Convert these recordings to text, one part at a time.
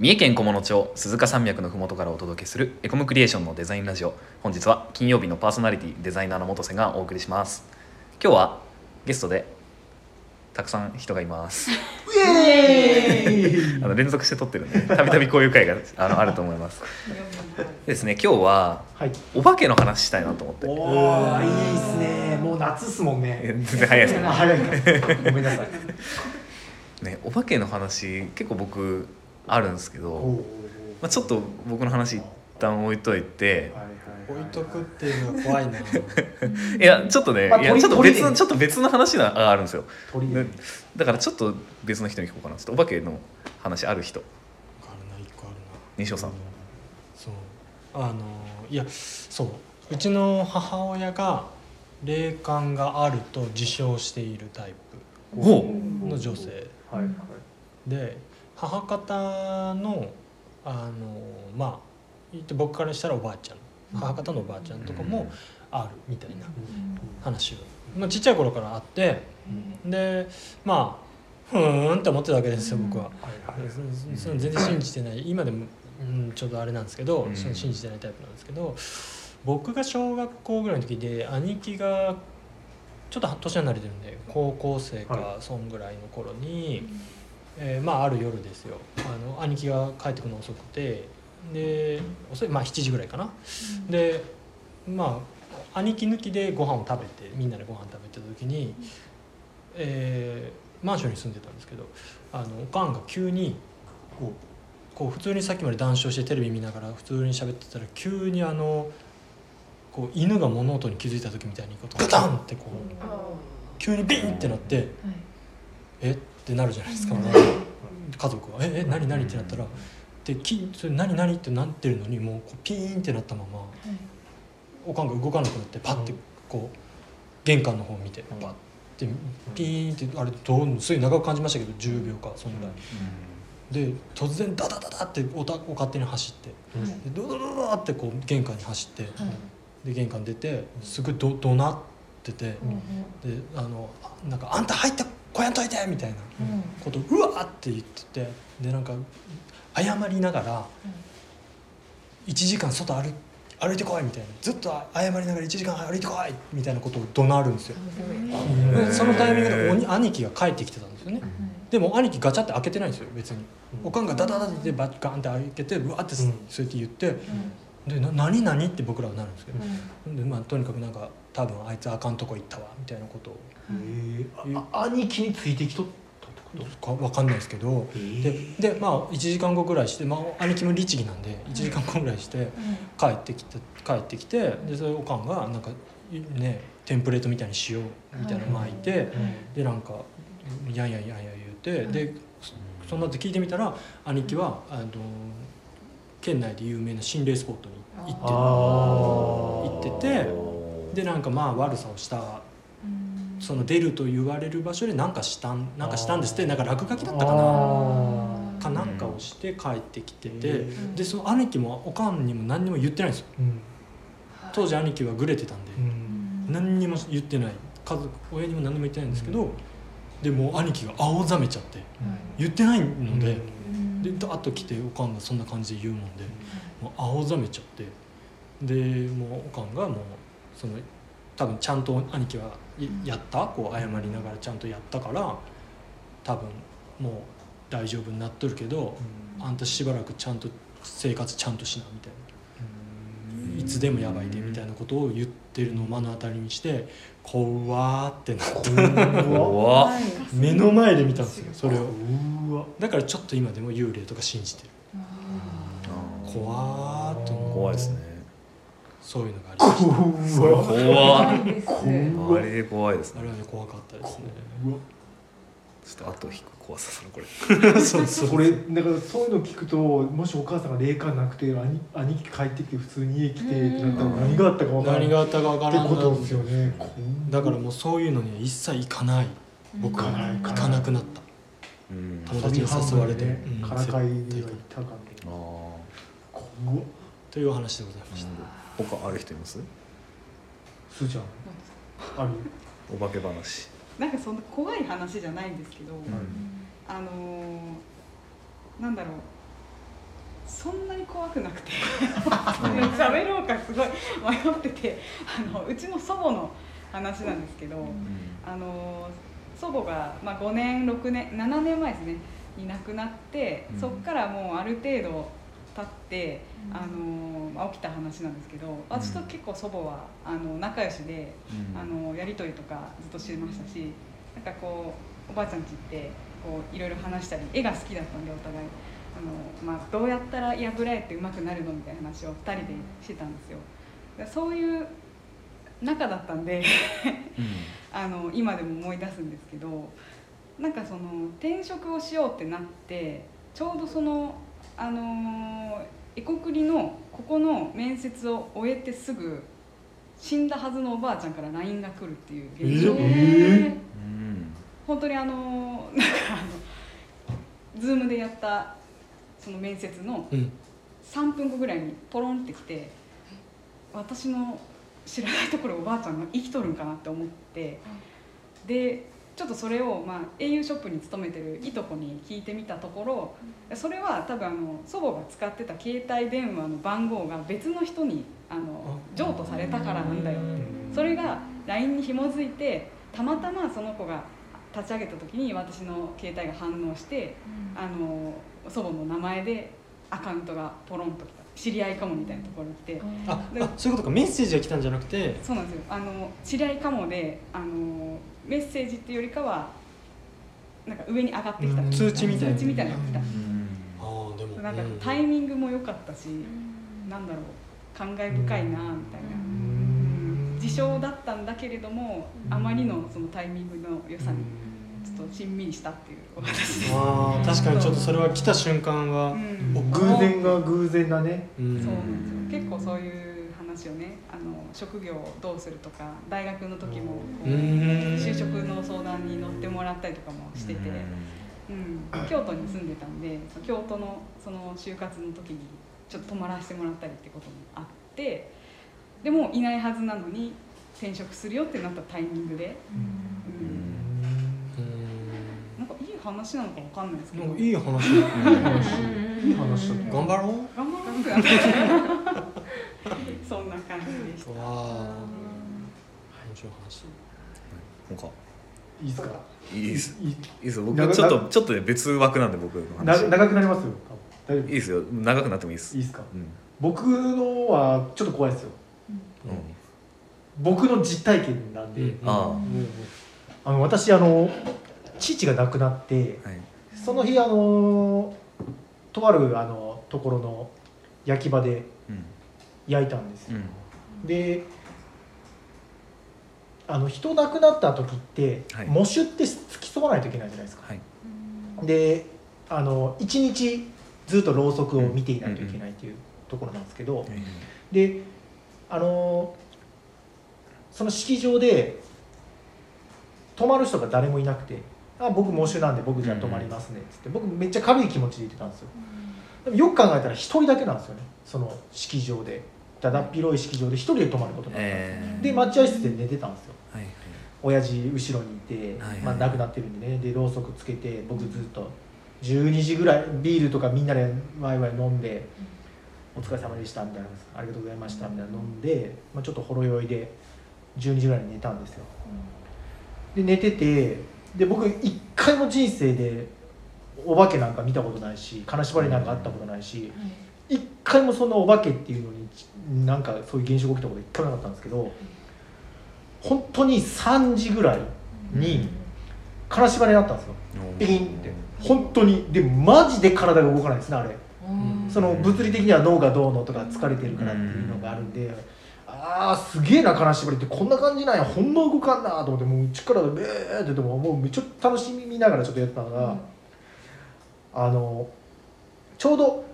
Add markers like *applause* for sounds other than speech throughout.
三重県菰野町鈴鹿山脈のふもとからお届けするエコムクリエーションのデザインラジオ。本日は金曜日のパーソナリティデザイナーの元瀬がお送りします。今日はゲストでたくさん人がいます。イエーイ *laughs* あの連続して撮ってるんでたびたびこういう回があのあると思います。ですね今日ははい。お化けの話したいなと思って。おーいいっすね。もう夏っすもんえね全然早いですね。あ早いかごめんなさい。*laughs* ねお化けの話結構僕あるんですけど、まあ、ちょっと僕の話一旦置いといて置はいいとくっていうのは怖いな。*laughs* いやちょっとね、まあ鳥いやちょっと別のちょっと別の話があるんですよ。鳥でだからちょっと別の人に聞こうかな。ちょっとお化けの話ある人。あるな一個あるな。西尾さん。そう。あのいやそう。うちの母親が霊感があると自称しているタイおプの女性。はいはい。で母方のあのまあ言って僕からしたらおばあちゃん。母方のおばあちゃんとかもあるみたいな話を、まあ、ちっちゃい頃からあって。でまあふーんって思ってたわけですよ僕は。全然信じてない。今でも、うん、ちょっとあれなんですけど、うん。その信じてないタイプなんですけど僕が小学校ぐらいの時で兄貴がちょっと年離れてるんで高校生かはそんぐらいの頃に、えーまあある夜ですよ。あの兄貴が帰ってくるの遅くて。で遅いまあ7時ぐらいかな。でまあ兄貴抜きでご飯を食べてみんなでご飯食べてた時に、えーマンションに住んでたんですけどあのおかんが急にこうこう普通にさっきまで談笑してテレビ見ながら普通に喋ってたら急にあのこう犬が物音に気づいた時みたいにこうガタンってこう急にビンってなってえってなるじゃないですか、家族は「ええ何何?」ってなったらできそれ何何ってなってるのにもうこうピーンってなったままおかんが動かなくなってパッてこう玄関の方を見てパッてピーンってあれどうすごい長く感じましたけど10秒かそんぐらい。で突然ダダダダっておたお勝手に走ってでドドドドドってこう玄関に走ってで玄関出てすごいど怒鳴っててであのなんか「あんた入ってこやんといて!」みたいなことをうわーって言っててでなんか謝りながら1時間外歩い歩いてこいみたいなずっと謝りながら1時間歩いてこいみたいなことを怒鳴るんですよ。でそのタイミングでおに兄貴が帰ってきてたんですよね。でも兄貴ガチャって開けてないんですよ別に。おかんがダダダダってバッガンって開けてうわってそうやって言って「でな何何?」って僕らはなるんですけどで、まあ、とにかくなんか多分あいつあかんとこ行ったわみたいなことを。えー。あ兄貴についてきとったってこと？か分かんないですけどででまあ1時間後ぐらいして、まあ、兄貴も律儀なんで1時間後ぐらいして帰ってきて帰ってきてでそれおかんがなんかねテンプレートみたいにしようみたいなの巻いて、でなんかやんやんやんやん言うて、でそんなって聞いてみたら兄貴はあの県内で有名な心霊スポットに行ってあ行っててでなんかまあ悪さをしたその出ると言われる場所で何かしたんなんかしたんですってなんか落書きだったかなあかなんかをして帰ってきててでその兄貴もおかんにも何にも言ってないんですよ。うん。当時兄貴はグレてたんでうん。何にも言ってない。家族親にも何にも言ってないんですけどでもう兄貴が青ざめちゃって言ってないのででダーッと来ておかんがそんな感じで言うもんでもう青ざめちゃってでもうおかんがもうその多分ちゃんと兄貴はいやった？こう謝りながらちゃんとやったから多分もう大丈夫になっとるけどあんたしばらくちゃんと生活ちゃんとしなみたいな。いつでもやばいでみたいなことを言ってるのを目の当たりにして怖ーってなって怖っ。目の前で見たんですよそれを。うわだからちょっと今でも幽霊とか信じてる。怖ーっと思う怖いですね。そういうのがありました。怖っ。怖あれで怖いですね。あれはね怖かったですねちょっと後引く怖さそのこれ。*laughs* そうそうこれだからそういうの聞くともしお母さんが霊感なくて兄兄貴帰ってきて普通に家来てってなったら何があったか分からない何があったかわからんってことですよね。だからもうそういうのには一切行かない。僕は行かなくなった。うん。友達に誘われてねうんからかいには行ったかんけあどー怖っ。というお話でございました。他ある人います？すーちゃん。ある？お化け話なんかそんな怖い話じゃないんですけど、うん。あのーなんだろう。怖くなくて喋ろうかすごい迷っててあのうちの祖母の話なんですけど、あの祖母が、まあ、5年6年7年前ですね。に亡くなって、うん。そこからもうある程度経って、あのまあ起きた話なんですけど私と結構祖母はあの仲良しで、あのやり取りとかずっとしてましたしなんかこうおばあちゃんち行ってこういろいろ話したり絵が好きだったんでお互い。あの、まあ、どうやったら油絵って上手くなるのみたいな話を2人でしてたんですよ。でそういう仲だったんで *laughs* あの今でも思い出すんですけどなんかその転職をしようってなってちょうどそのあのーエコクリのここの面接を終えてすぐ死んだはずのおばあちゃんから LINE が来るっていう現象。えーうん本当にあのーなんかあのズームでやったその面接のうん。3分後ぐらいにポロンってきて私の知らないところおばあちゃんが生きとるんかなって思って。でちょっとそれを、まあ、au ショップに勤めてるいとこに聞いてみたところそれは多分あの祖母が使ってた携帯電話の番号が別の人にあの譲渡されたからなんだよって。それが LINE に紐づいてたまたまその子が立ち上げた時に私の携帯が反応してあの祖母の名前でアカウントがポロンときた。知り合いかもみたいなところに来て。あそういうことか。メッセージが来たんじゃなくて。そうなんですよ。あの知り合いかもであのメッセージっていうよりかはなんか上に上がってきた。うん。通知みたいな。通知みたいなのが来た。うん。ああでもなんかうんタイミングも良かったし、なんだろう感慨深いなみたいな、うん。自称だったんだけれどもあまりのそのタイミングの良さにちょっとしんみりしたっていう。お話です。ああ確かにちょっとそれは来た瞬間は、偶然が偶然だね。うん。そうなんですよ。結構そういう話をね。あの職業をどうするとか大学の時も就職の相談に乗ってもらったりとかもしてて、うん、京都に住んでたんで京都のその就活の時にちょっと泊まらせてもらったりってこともあってでもいないはずなのに転職するよってなったタイミングで、うん。うん。なんかいい話なのかわかんないですけど。いい話だいい話頑張ろう。頑張ろう *laughs* そんな感じでした。わあ。面白い話他いいですか？いいです。いいいいですよ。僕長ちょっとちょっとね別枠なんで僕のな話。長くなりますよ。大丈夫。いいですよ。長くなってもいいです。いいですか？うん。僕のはちょっと怖いですよ。僕の実体験なんで、うん。ああ。の私あの父が亡くなってあはい。その日あのとあるあのところの焼き場でうん焼いたんですよ、うん。であの人亡くなった時って、はい。喪主って付き添わないといけないじゃないですか。はい。であの一日ずっとろうそくを見ていないといけないというところなんですけど、であのその式場で泊まる人が誰もいなくて「あ僕喪主なんで僕じゃあ泊まりますね」っつって僕めっちゃ軽い気持ちで言ってたんですよ。でもよく考えたら一人だけなんですよねその式場でだだっ広い式場で一人で泊まることになったんですよ。えーで待合室で寝てたんですよ。はいはい。親父後ろにいて、はいはいまあ、亡くなってるんでね。でろうそくつけて僕ずっと12時ぐらいビールとかみんなでワイワイ飲んで「お疲れ様でした」みたいな「ありがとうございました」みたいな飲んで、まあ、ちょっとほろ酔いで12時ぐらいに寝たんですよ。で寝ててで僕一回も人生でお化けなんか見たことないし金縛りなんかあったことないし一回もそんなお化けっていうのになんかそういう現象が起きたこと一回もなかったんですけど本当に3時ぐらいに金縛りになったんですよ。ピキンって。本当に。でマジで体が動かないですねあれ。その物理的には脳がどうのとか疲れてるからっていうのがあるんで、ああすげえな金縛りってこんな感じなんやほんま動かんなと思ってもう力でベーって言ってももうめっちゃ楽しみながらちょっとやってたのが、あのちょうど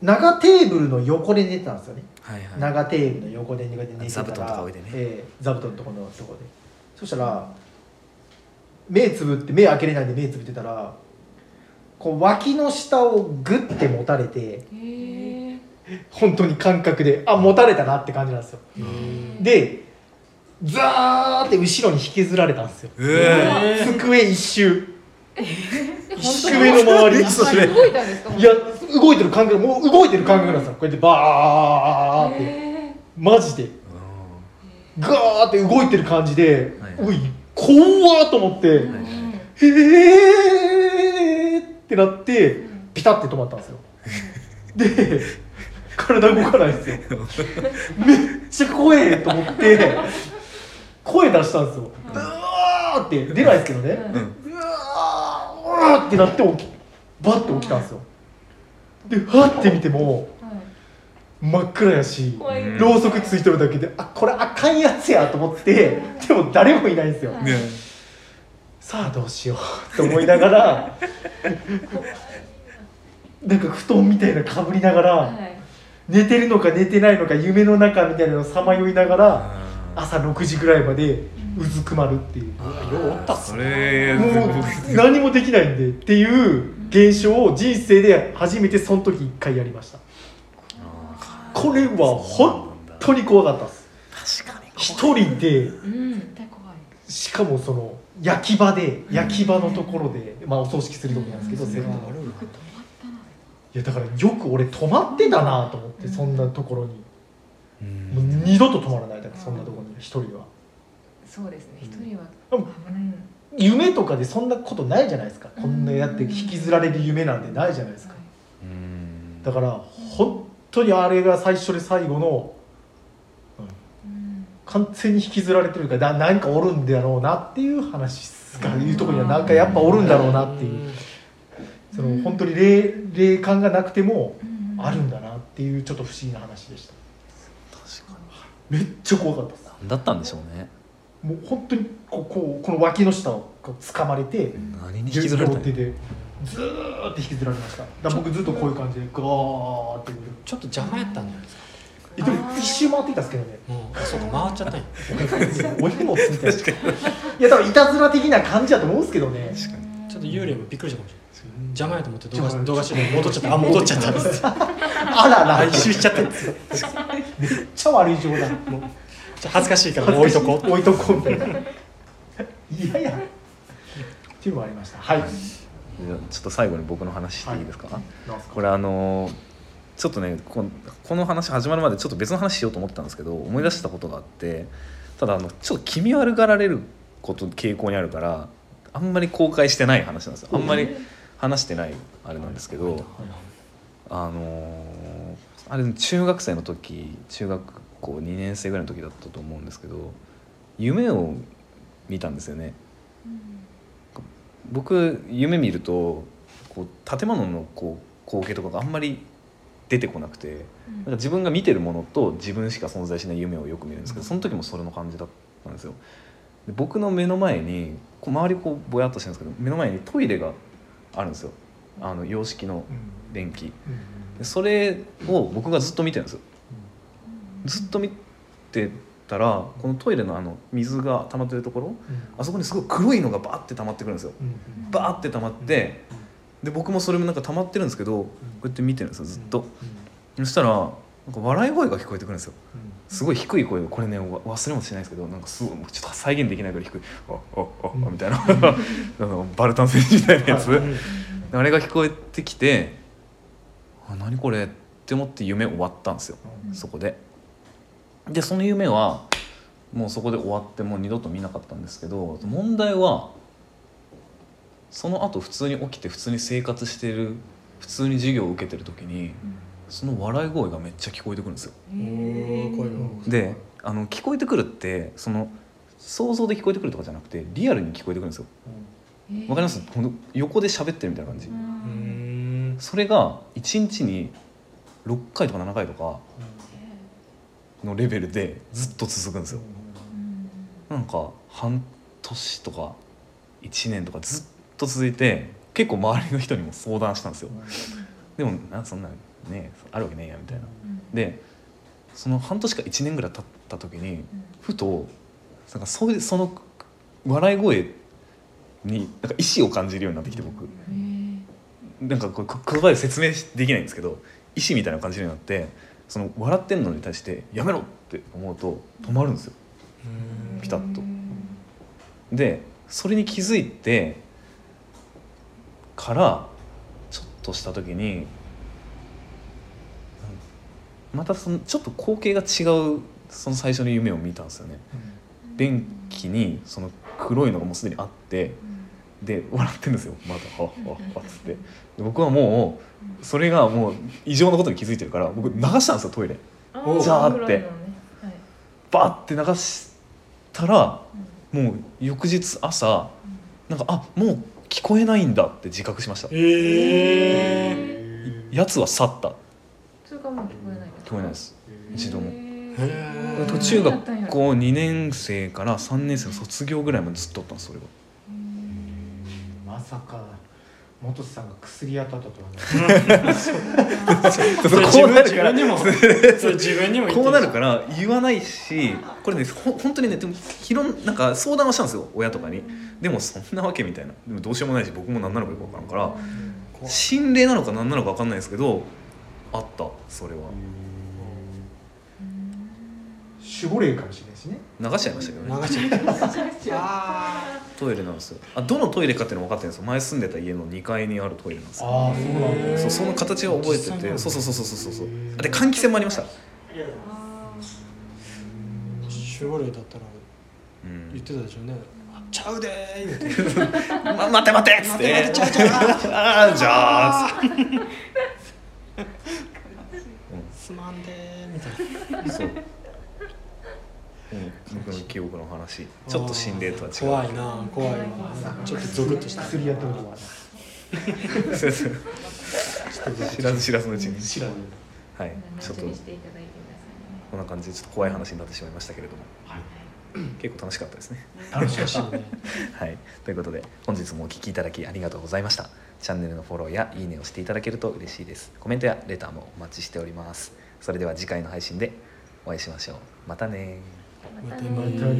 長テーブルの横で寝てたんですよね、はいはい。長テーブルの横で寝てたら座布団とか置いてね。ええ座布団のところのところで。そしたら目つぶって目開けれないんで目つぶってたらこう脇の下をグッて持たれて本当に感覚であ持たれたなって感じなんですよ。でザーって後ろに引きずられたんですよ。机一周。一低めの周りにそれ。動いたんですか？いや動いてる感覚もう動いてる感覚なんですよ。こうやってバーって。へマジで。ガーって動いてる感じで、はおい。怖っと思って、ーはい。へーってなってピタって止まったんですよ。で体動かないんですよ。めっちゃ怖えと思って声出したんですよ。うわーって。出ないですけどね、うん。うわーうわーってなって起きバッて起きたんですよではって見ても真っ暗やしろうそくついてるだけであこれあかんやつやと思ってでも誰もいないんですよ。はい。ね。さあどうしようと思いながら *laughs* なんか布団みたいなかぶりながら、はい。寝てるのか寝てないのか夢の中みたいなのをさまよいながら朝6時ぐらいまでうずくまるっていう、ようおったっすそね。れもう何もできないんでっていう現象を人生で初めてその時1回やりました。これは本当に怖かったです。確かに一人でうん。絶対怖い。しかもその焼き場で焼き場のところで、まあお葬式するとこなんですけど、うん。いやだからよく俺泊まってたなと思って、そんなところに。うん。もう二度と泊まらないだからそんなところに一人では。そうですね。一人はうん。危ない。の夢とかでそんなことないじゃないですか。こんなやって引きずられる夢なんてないじゃないですか。うん。だから本当にあれが最初で最後のうん。完全に引きずられてるからな何かおるんだろうなっていう話ですかいうところにはなんかやっぱおるんだろうなっていう。その本当に霊霊感がなくてもうん。あるんだなっていうちょっと不思議な話でした。確かめっちゃ怖かったです。にだったんでしょうねもう本当にこうこうこの脇の下をこう掴まれて何に引きずられたの両手でずーっと引きずられました。だ僕ずっとこういう感じでガーってちょっと邪魔やったんじゃないですか？えでも一周回っていたんですけどね。もうあそうか回っちゃったんや。お荷物みたいないや多分いたずら的な感じだと思うんですけどね。確かに。ちょっと幽霊もびっくりしたかもしれない邪魔や。と思って動画動画してる戻っちゃった。あ戻っちゃったんです。*laughs* あらら。*laughs* あ一周しちゃったんです。よ *laughs* めっちゃ悪い冗談恥ずかしいからもう置いとこう。置いとこうみたいな。*laughs* いやいやっていうのもありました。はい。じゃあちょっと最後に僕の話していいですか、なんすか？これあのーちょっとねここの話始まるまでちょっと別の話しようと思ったんですけど思い出したことがあってただあのちょっと気味悪がられること傾向にあるからあんまり公開してない話なんですよ。あんまり話してないあれなんですけどあのーあれ中学生の時中学校2年生ぐらいの時だったと思うんですけど夢を見たんですよね。僕夢見るとこう建物のこう光景とかがあんまり出てこなくてなんか自分が見てるものと自分しか存在しない夢をよく見るんですけどその時もそれの感じだったんですよ。で僕の目の前にこう周りこうぼやっとしてるんですけど目の前にトイレがあるんですよ。あの洋式のうん。電気うん。でそれを僕がずっと見てるんですよずっと見てたらこのトイレのあの水が溜まってるところあそこにすごい黒いのがバーって溜まってくるんですよ。うんバーって溜まってで僕もそれもなんか溜まってるんですけどこうやって見てるんですよずっと。そしたらなんか笑い声が聞こえてくるんですよ。すごい低い声でこれねわ忘れもしないですけどなんかすごいちょっと再現できないぐらい低い「ああああ」みたいな。*laughs* あのバルタン星人みたいなやつ、はいあれが聞こえてきて「あ何これ?」って思って夢終わったんですよそこで。でその夢はもうそこで終わってもう二度と見なかったんですけど問題はその後普通に起きて普通に生活してる普通に授業を受けてる時にその笑い声がめっちゃ聞こえてくるんですよ。であの聞こえてくるってその想像で聞こえてくるとかじゃなくてリアルに聞こえてくるんですよ。わかります？ほんと横で喋ってるみたいな感じ。それが1日に6回とか7回とかのレベルでずっと続くんですよ。なんか半年とか1年とかずっと続いて結構周りの人にも相談したんですよ。でもなそんなねあるわけねえやみたいな。でその半年か1年ぐらい経った時にふとなんかそういうその笑い声になんか意志を感じるようになってきて僕なんかこうこ言葉で説明できないんですけど意志みたいな感じになってその笑ってんのに対して「やめろ!」って思うと止まるんですよピタッと。でそれに気づいてからちょっとした時にまたそのちょっと光景が違うその最初の夢を見たんですよね。便器にその黒いのがもうすでにあってで笑ってるんですよ。まだ「はっはっは」っつって。で僕はもうそれがもう異常なことに気づいてるから僕流したんですよトイレ。おじゃあって。ね。はい。バッて流したらもう翌日朝なんかあもう聞こえないんだって自覚しました。ええやつは去った。それがもう聞こえない聞こえないです。一度も。へ途中学校2年生から3年生の卒業ぐらいまでずっとおったんですそれがまさか元瀬さんが薬当たったとはね。*laughs* それ自分自分にも。それ自分にもこうなるから言わないしこれねほ本当にねでもひろんなんか相談はしたんですよ親とかに。でもそんなわけみたいな。でもどうしようもないし僕も何なのかよく分からんから。怖い心霊なのか何なのか分かんないですけどあったそれは。守護霊かもしれないしね。流しちゃいましたけどね。流しちゃあ *laughs* トイレなんですよ。あどのトイレかっていうの分かってるんですよ。前住んでた家の2階にあるトイレなんですよ。ああそうなんだ。そうその形は覚えててそうそうそうそうそうそう。あで換気扇もありました。守護霊だったらうん。言ってたでしょうね。あちゃうでー。*laughs* ま待って待ってっつって。ああじゃあ。*laughs* すまんでー。みたいな。そう、うん、僕の記憶の話。ちょっと心霊とは違う。怖いな怖いわ。ちょっとゾクッとした。薬やってるとはそうそう知らず知らずのうちに。知らないはい。ちょっと。こんな感じでちょっと怖い話になってしまいましたけれども。結構楽しかったですね。楽しかっしいね。*laughs* はい。ということで本日もお聞きいただきありがとうございました。チャンネルのフォローやいいねをしていただけると嬉しいです。コメントやレターもお待ちしております。それでは次回の配信でお会いしましょう。またね Guatemala.